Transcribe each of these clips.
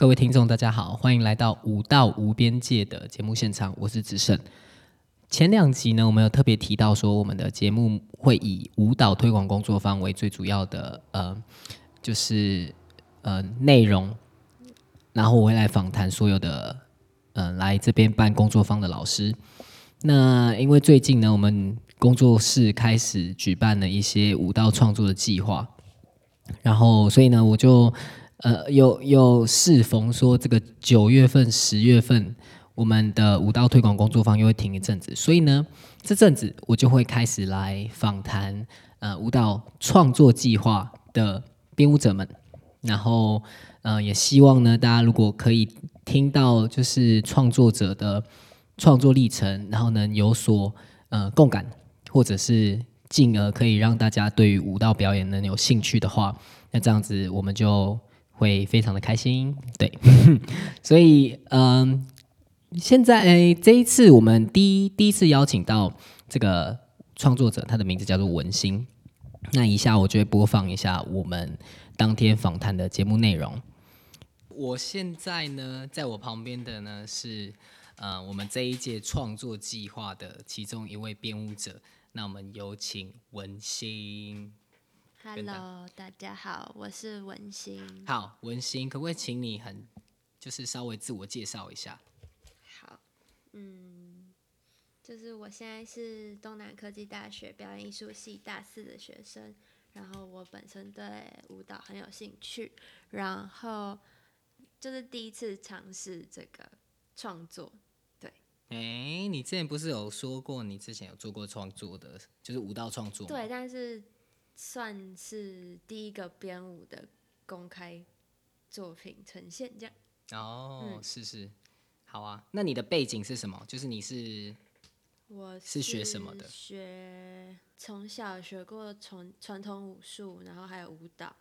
各位听众，大家好，欢迎来到《舞蹈无边界》的节目现场，我是子胜。前两集呢，我们有特别提到说，我们的节目会以舞蹈推广工作坊为最主要的呃，就是呃内容，然后我会来访谈所有的呃来这边办工作坊的老师。那因为最近呢，我们工作室开始举办了一些舞蹈创作的计划，然后所以呢，我就呃有有适逢说这个九月份、十月份。我们的舞蹈推广工作坊又会停一阵子，所以呢，这阵子我就会开始来访谈呃舞蹈创作计划的编舞者们，然后呃也希望呢大家如果可以听到就是创作者的创作历程，然后能有所呃共感，或者是进而可以让大家对于舞蹈表演能有兴趣的话，那这样子我们就会非常的开心，对，所以嗯。现在这一次我们第一第一次邀请到这个创作者，他的名字叫做文心。那以下我就会播放一下我们当天访谈的节目内容。我现在呢，在我旁边的呢是呃我们这一届创作计划的其中一位编舞者。那我们有请文心。Hello，大家好，我是文心。好，文心，可不可以请你很就是稍微自我介绍一下？好嗯，就是我现在是东南科技大学表演艺术系大四的学生，然后我本身对舞蹈很有兴趣，然后就是第一次尝试这个创作，对。哎，你之前不是有说过你之前有做过创作的，就是舞蹈创作？对，但是算是第一个编舞的公开作品呈现这样。哦，是是。好啊，那你的背景是什么？就是你是，我是学什么的？学从小学过传传统武术，然后还有舞蹈，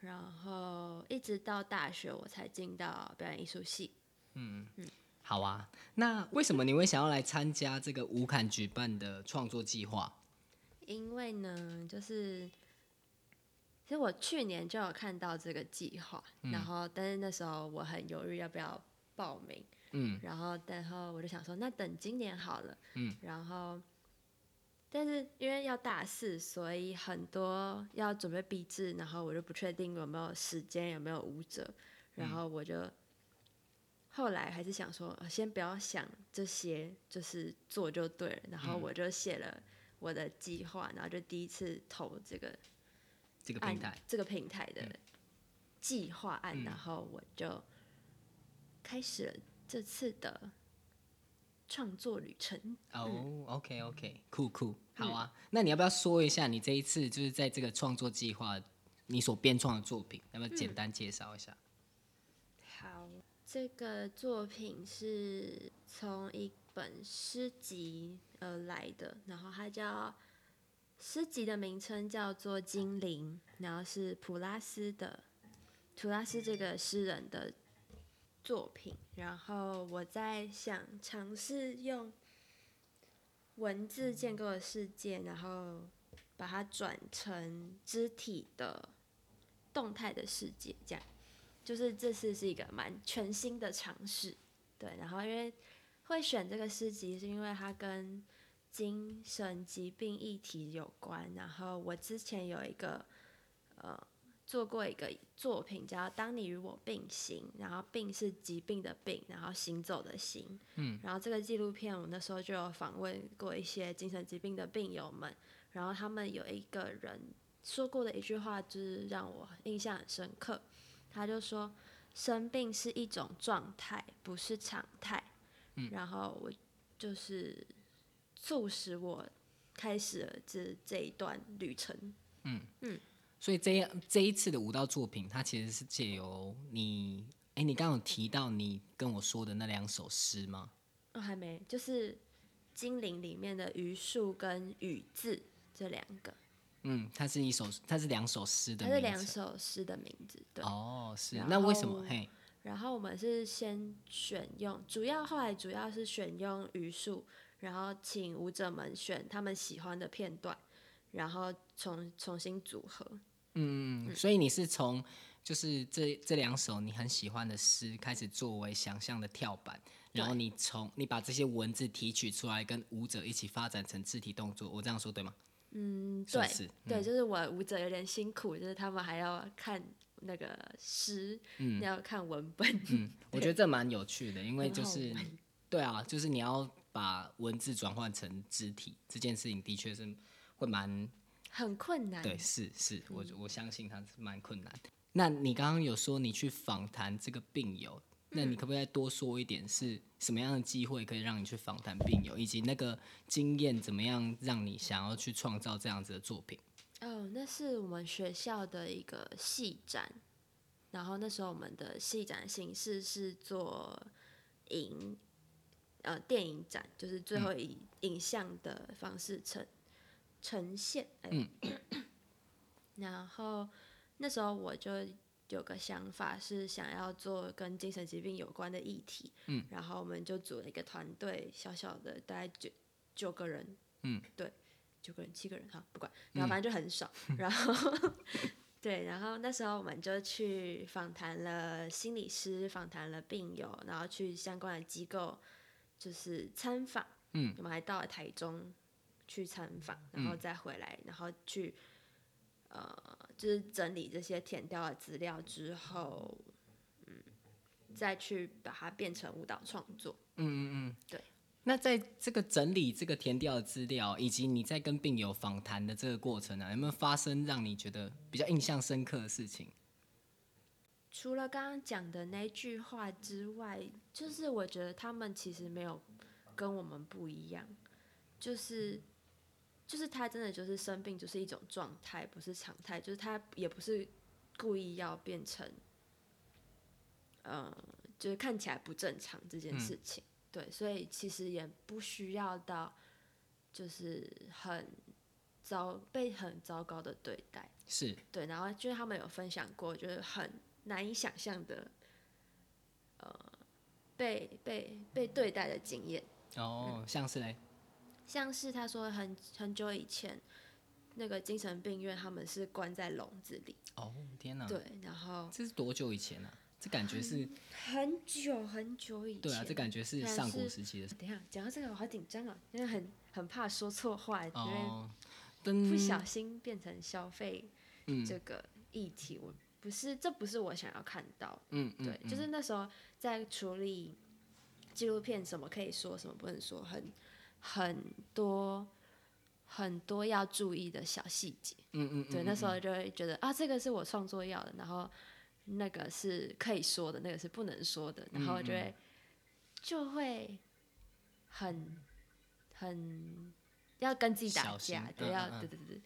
然后一直到大学我才进到表演艺术系。嗯嗯，好啊。那为什么你会想要来参加这个舞坎举办的创作计划？因为呢，就是其实我去年就有看到这个计划，然后但是那时候我很犹豫要不要报名。嗯，然后，然后我就想说，那等今年好了。嗯，然后，但是因为要大四，所以很多要准备毕制，然后我就不确定有没有时间，有没有舞者，然后我就后来还是想说，先不要想这些，就是做就对了。然后我就写了我的计划，然后就第一次投这个这个平台这个平台的计划案，然后我就开始了。这次的创作旅程哦，OK OK，酷酷，好啊。那你要不要说一下你这一次就是在这个创作计划你所编创的作品？要不要简单介绍一下？好，这个作品是从一本诗集而来的，然后它叫诗集的名称叫做《精灵》，然后是普拉斯的普拉斯这个诗人的。作品，然后我在想尝试用文字建构的世界，然后把它转成肢体的动态的世界，这样就是这次是一个蛮全新的尝试，对。然后因为会选这个诗集，是因为它跟精神疾病议题有关，然后我之前有一个呃。做过一个作品叫《当你与我并行》，然后“病”是疾病的“病”，然后“行走”的“行”。嗯，然后这个纪录片我那时候就有访问过一些精神疾病的病友们，然后他们有一个人说过的一句话，就是让我印象很深刻。他就说：“生病是一种状态，不是常态。”嗯，然后我就是促使我开始了这这一段旅程。嗯嗯。所以这样这一次的舞蹈作品，它其实是借由你，哎，你刚刚有提到你跟我说的那两首诗吗？哦，还没，就是《精灵》里面的榆树跟雨字这两个。嗯，它是一首，它是两首诗的。它是两首诗的名字，对。哦，是。那为什么？嘿。然后我们是先选用，主要后来主要是选用余数，然后请舞者们选他们喜欢的片段，然后重重新组合。嗯，所以你是从就是这这两首你很喜欢的诗，开始作为想象的跳板，然后你从你把这些文字提取出来，跟舞者一起发展成肢体动作。我这样说对吗？嗯，对对，就是我舞者有点辛苦，就是他们还要看那个诗，要看文本，嗯，我觉得这蛮有趣的，因为就是对啊，就是你要把文字转换成肢体这件事情，的确是会蛮很困难。对，是是，我我相信它是蛮困难。那你刚刚有说你去访谈这个病友，那你可不可以再多说一点，是什么样的机会可以让你去访谈病友，以及那个经验怎么样让你想要去创造这样子的作品？哦，那是我们学校的一个戏展，然后那时候我们的戏展形式是做影，呃，电影展，就是最后以影像的方式呈呈现。哎 然后那时候我就有个想法，是想要做跟精神疾病有关的议题。嗯，然后我们就组了一个团队，小小的，大概九九个人。嗯，对，九个人、七个人，哈，不管，然后反正就很少。然后，对，然后那时候我们就去访谈了心理师，访谈了病友，然后去相关的机构就是参访。嗯，我们还到了台中去参访，然后再回来，然后去呃，就是整理这些填掉的资料之后，嗯，再去把它变成舞蹈创作。嗯嗯嗯，对。那在这个整理这个填掉的资料，以及你在跟病友访谈的这个过程啊，有没有发生让你觉得比较印象深刻的事情？除了刚刚讲的那句话之外，就是我觉得他们其实没有跟我们不一样，就是就是他真的就是生病就是一种状态，不是常态，就是他也不是故意要变成，呃，就是看起来不正常这件事情。对，所以其实也不需要到就是很糟被很糟糕的对待。是，对，然后就是他们有分享过，就是很难以想象的，呃，被被被对待的经验。哦，像是嘞，像是他说很很久以前，那个精神病院他们是关在笼子里，哦，天哪，对，然后这是多久以前啊？这感觉是，很久很久以前，对啊，这感觉是上古时期的。等一下讲到这个我好紧张啊，因为很很怕说错话，因为哦，不，小心变成消费嗯这个议题，我不是这不是我想要看到的。嗯嗯，对，就是那时候在处理纪录片，什么可以说，什么不能说，很很多很多要注意的小细节。嗯嗯，对，嗯那时候就会觉得啊，这个是我创作要的，然后那个是可以说的，那个是不能说的，然后就会、就会很很要跟自己打架，对，嗯要对对对，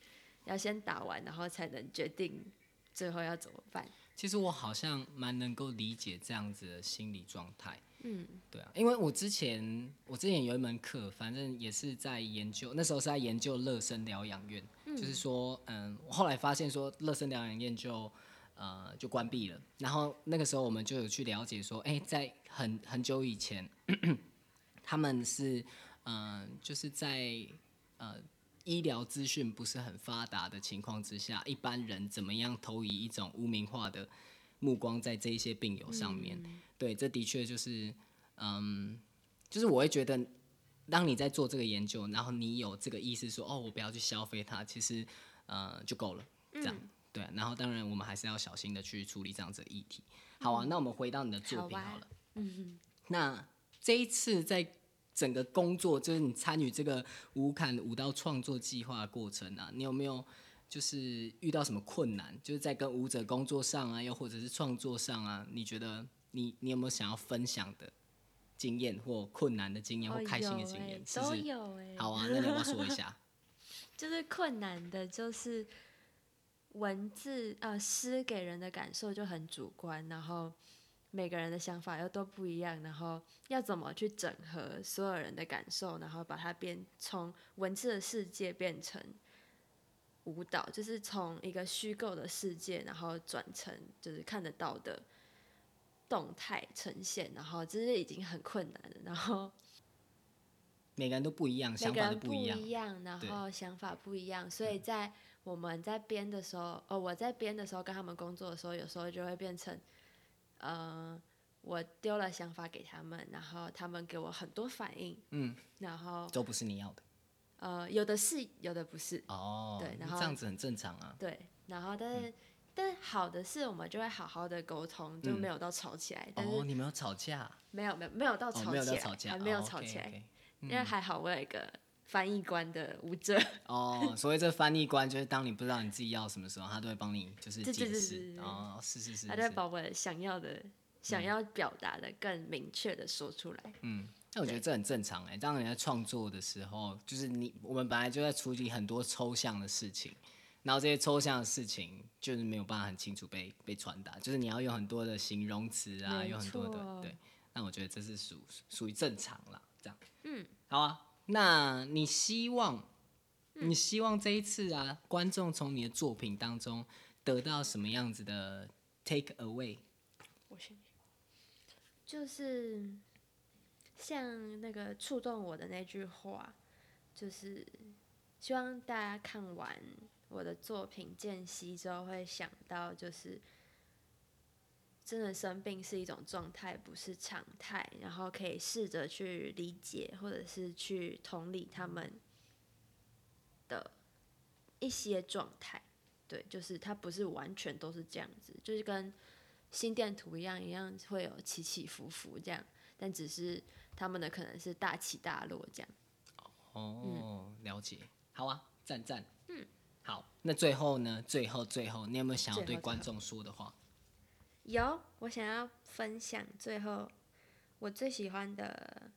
要先打完，然后才能决定最后要怎么办。其实我好像蛮能够理解这样子的心理状态。嗯，对啊，因为我之前我之前有一门课，反正也是在研究，那时候是在研究乐生疗养院，就是说，嗯，我后来发现说乐生疗养院就呃就关闭了，然后那个时候我们就有去了解说，哎、在很很久以前，他们是嗯、呃就是在呃医疗资讯不是很发达的情况之下，一般人怎么样投以一种污名化的目光在这一些病友上面？对，这的确就是，嗯，就是我会觉得，当你在做这个研究，然后你有这个意思说，哦，我不要去消费它，其实呃就够了，这样。对，然后当然我们还是要小心的去处理这样子的议题。好啊，那我们回到你的作品好了。嗯那这一次在整个工作，就是你参与这个五坎舞蹈创作计划的过程啊，你有没有就是遇到什么困难？就是在跟舞者工作上啊，又或者是创作上啊，你觉得你你有没有想要分享的经验或困难的经验或哦开心的经验？是都不是？有哎、好啊，那你要不要说一下？就是困难的，就是文字呃诗给人的感受就很主观，然后每个人的想法又都不一样，然后要怎么去整合所有人的感受，然后把它变从文字的世界变成舞蹈，就是从一个虚构的世界，然后转成就是看得到的动态呈现，然后这是已经很困难了，然后。每个人都不一样，每想法都一样。一样，然后想法不一样，所以在我们在编的时候，哦，我在编的时候跟他们工作的时候，有时候就会变成，呃，我丢了想法给他们，然后他们给我很多反应，嗯，然后都不是你要的呃，有的是，有的不是，哦。对然后这样子很正常啊。对，然后但是、但好的是我们就会好好的沟通，就嗯没有到吵起来，但哦，是你们有吵架？没有没有没有到哦，吵没有起来，在吵架，还没有哦吵起来，因为还好我有一个翻译官的舞者，哦，所谓这翻译官就是当你不知道你自己要什么时候，他都会帮你就是解释哦，是是是，他就会把我想要的、想要表达的更明确的说出来。嗯，那我觉得这很正常哎。当你在创作的时候，就是你我们本来就在处理很多抽象的事情，然后这些抽象的事情就是没有办法很清楚被被传达，就是你要用很多的形容词啊，有很多的对。那我觉得这是属属于正常啦，这样。嗯，好啊。那你希望，你希望这一次啊，观众从你的作品当中得到什么样子的 take away？我先就是像那个触动我的那句话，就是希望大家看完我的作品间隙之后，会想到就是。真的生病是一种状态，不是常态。然后可以试着去理解，或者是去同理他们的一些状态。对，就是它不是完全都是这样子，就是跟心电图一样，一样会有起起伏伏这样，但只是他们的可能是大起大落这样。哦，了解。好啊，赞赞。嗯，好。那最后呢？最后最后，你有没有想要对观众说的话？有，我想要分享最后我最喜欢的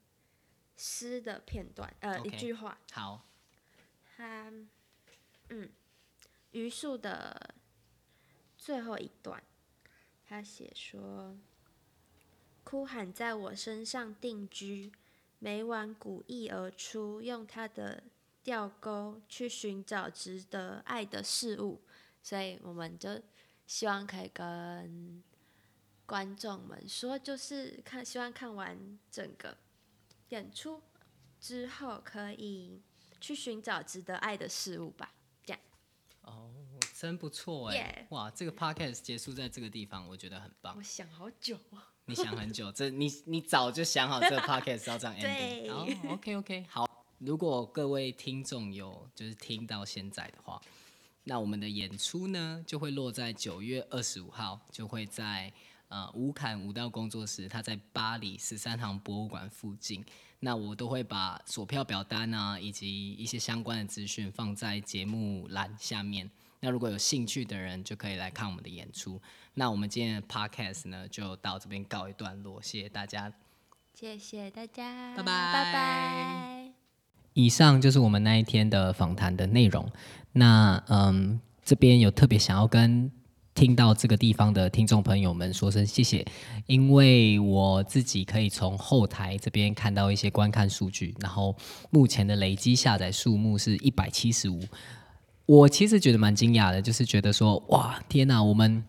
诗的片段，呃一句话，好，他，嗯，余树的最后一段，他写说：“哭喊在我身上定居，每晚鼓意而出，用他的吊钩去寻找值得爱的事物。”所以我们就希望可以跟观众们说，就是看希望看完整个演出之后，可以去寻找值得爱的事物吧。这样哦，真不错哎 Yeah 哇，这个 podcast 结束在这个地方，我觉得很棒我。想好久哦。你想很久，这你你早就想好这个 podcast 要这样 ending。对哦，OK OK，好。如果各位听众有就是听到现在的话，那我们的演出呢就会落在九月二十五号，就会在呃吴坎舞蹈工作室，它在巴黎十三行博物馆附近。那我都会把索票表单啊，以及一些相关的资讯放在节目栏下面。那如果有兴趣的人，就可以来看我们的演出。那我们今天的 podcast 呢，就到这边告一段落，谢谢大家。谢谢大家，拜拜拜拜。以上就是我们那一天的访谈的内容。那嗯，这边有特别想要跟听到这个地方的听众朋友们说声谢谢，因为我自己可以从后台这边看到一些观看数据，然后目前的累积下载数目是一百七十五。我其实觉得蛮惊讶的，就是觉得说，哇，天哪，我们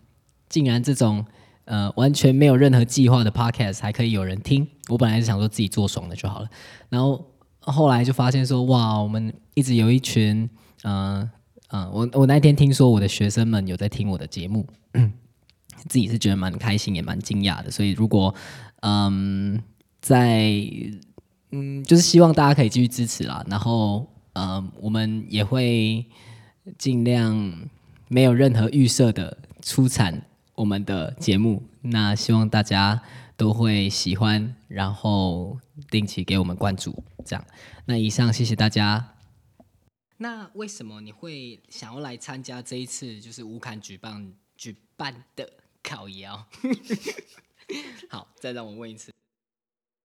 竟然这种呃完全没有任何计划的 podcast 还可以有人听。我本来是想说自己做爽的就好了，然后后来就发现说，哇，我们一直有一群，嗯、嗯、我我那天听说我的学生们有在听我的节目，自己是觉得蛮开心，也蛮惊讶的。所以如果嗯，在嗯，就是希望大家可以继续支持啦。然后嗯，我们也会尽量没有任何预设的出产我们的节目。那希望大家都会喜欢，然后定期给我们关注，这样。那以上谢谢大家。那为什么你会想要来参加这一次就是乌坎举办举办的烤窑？好，再让我问一次。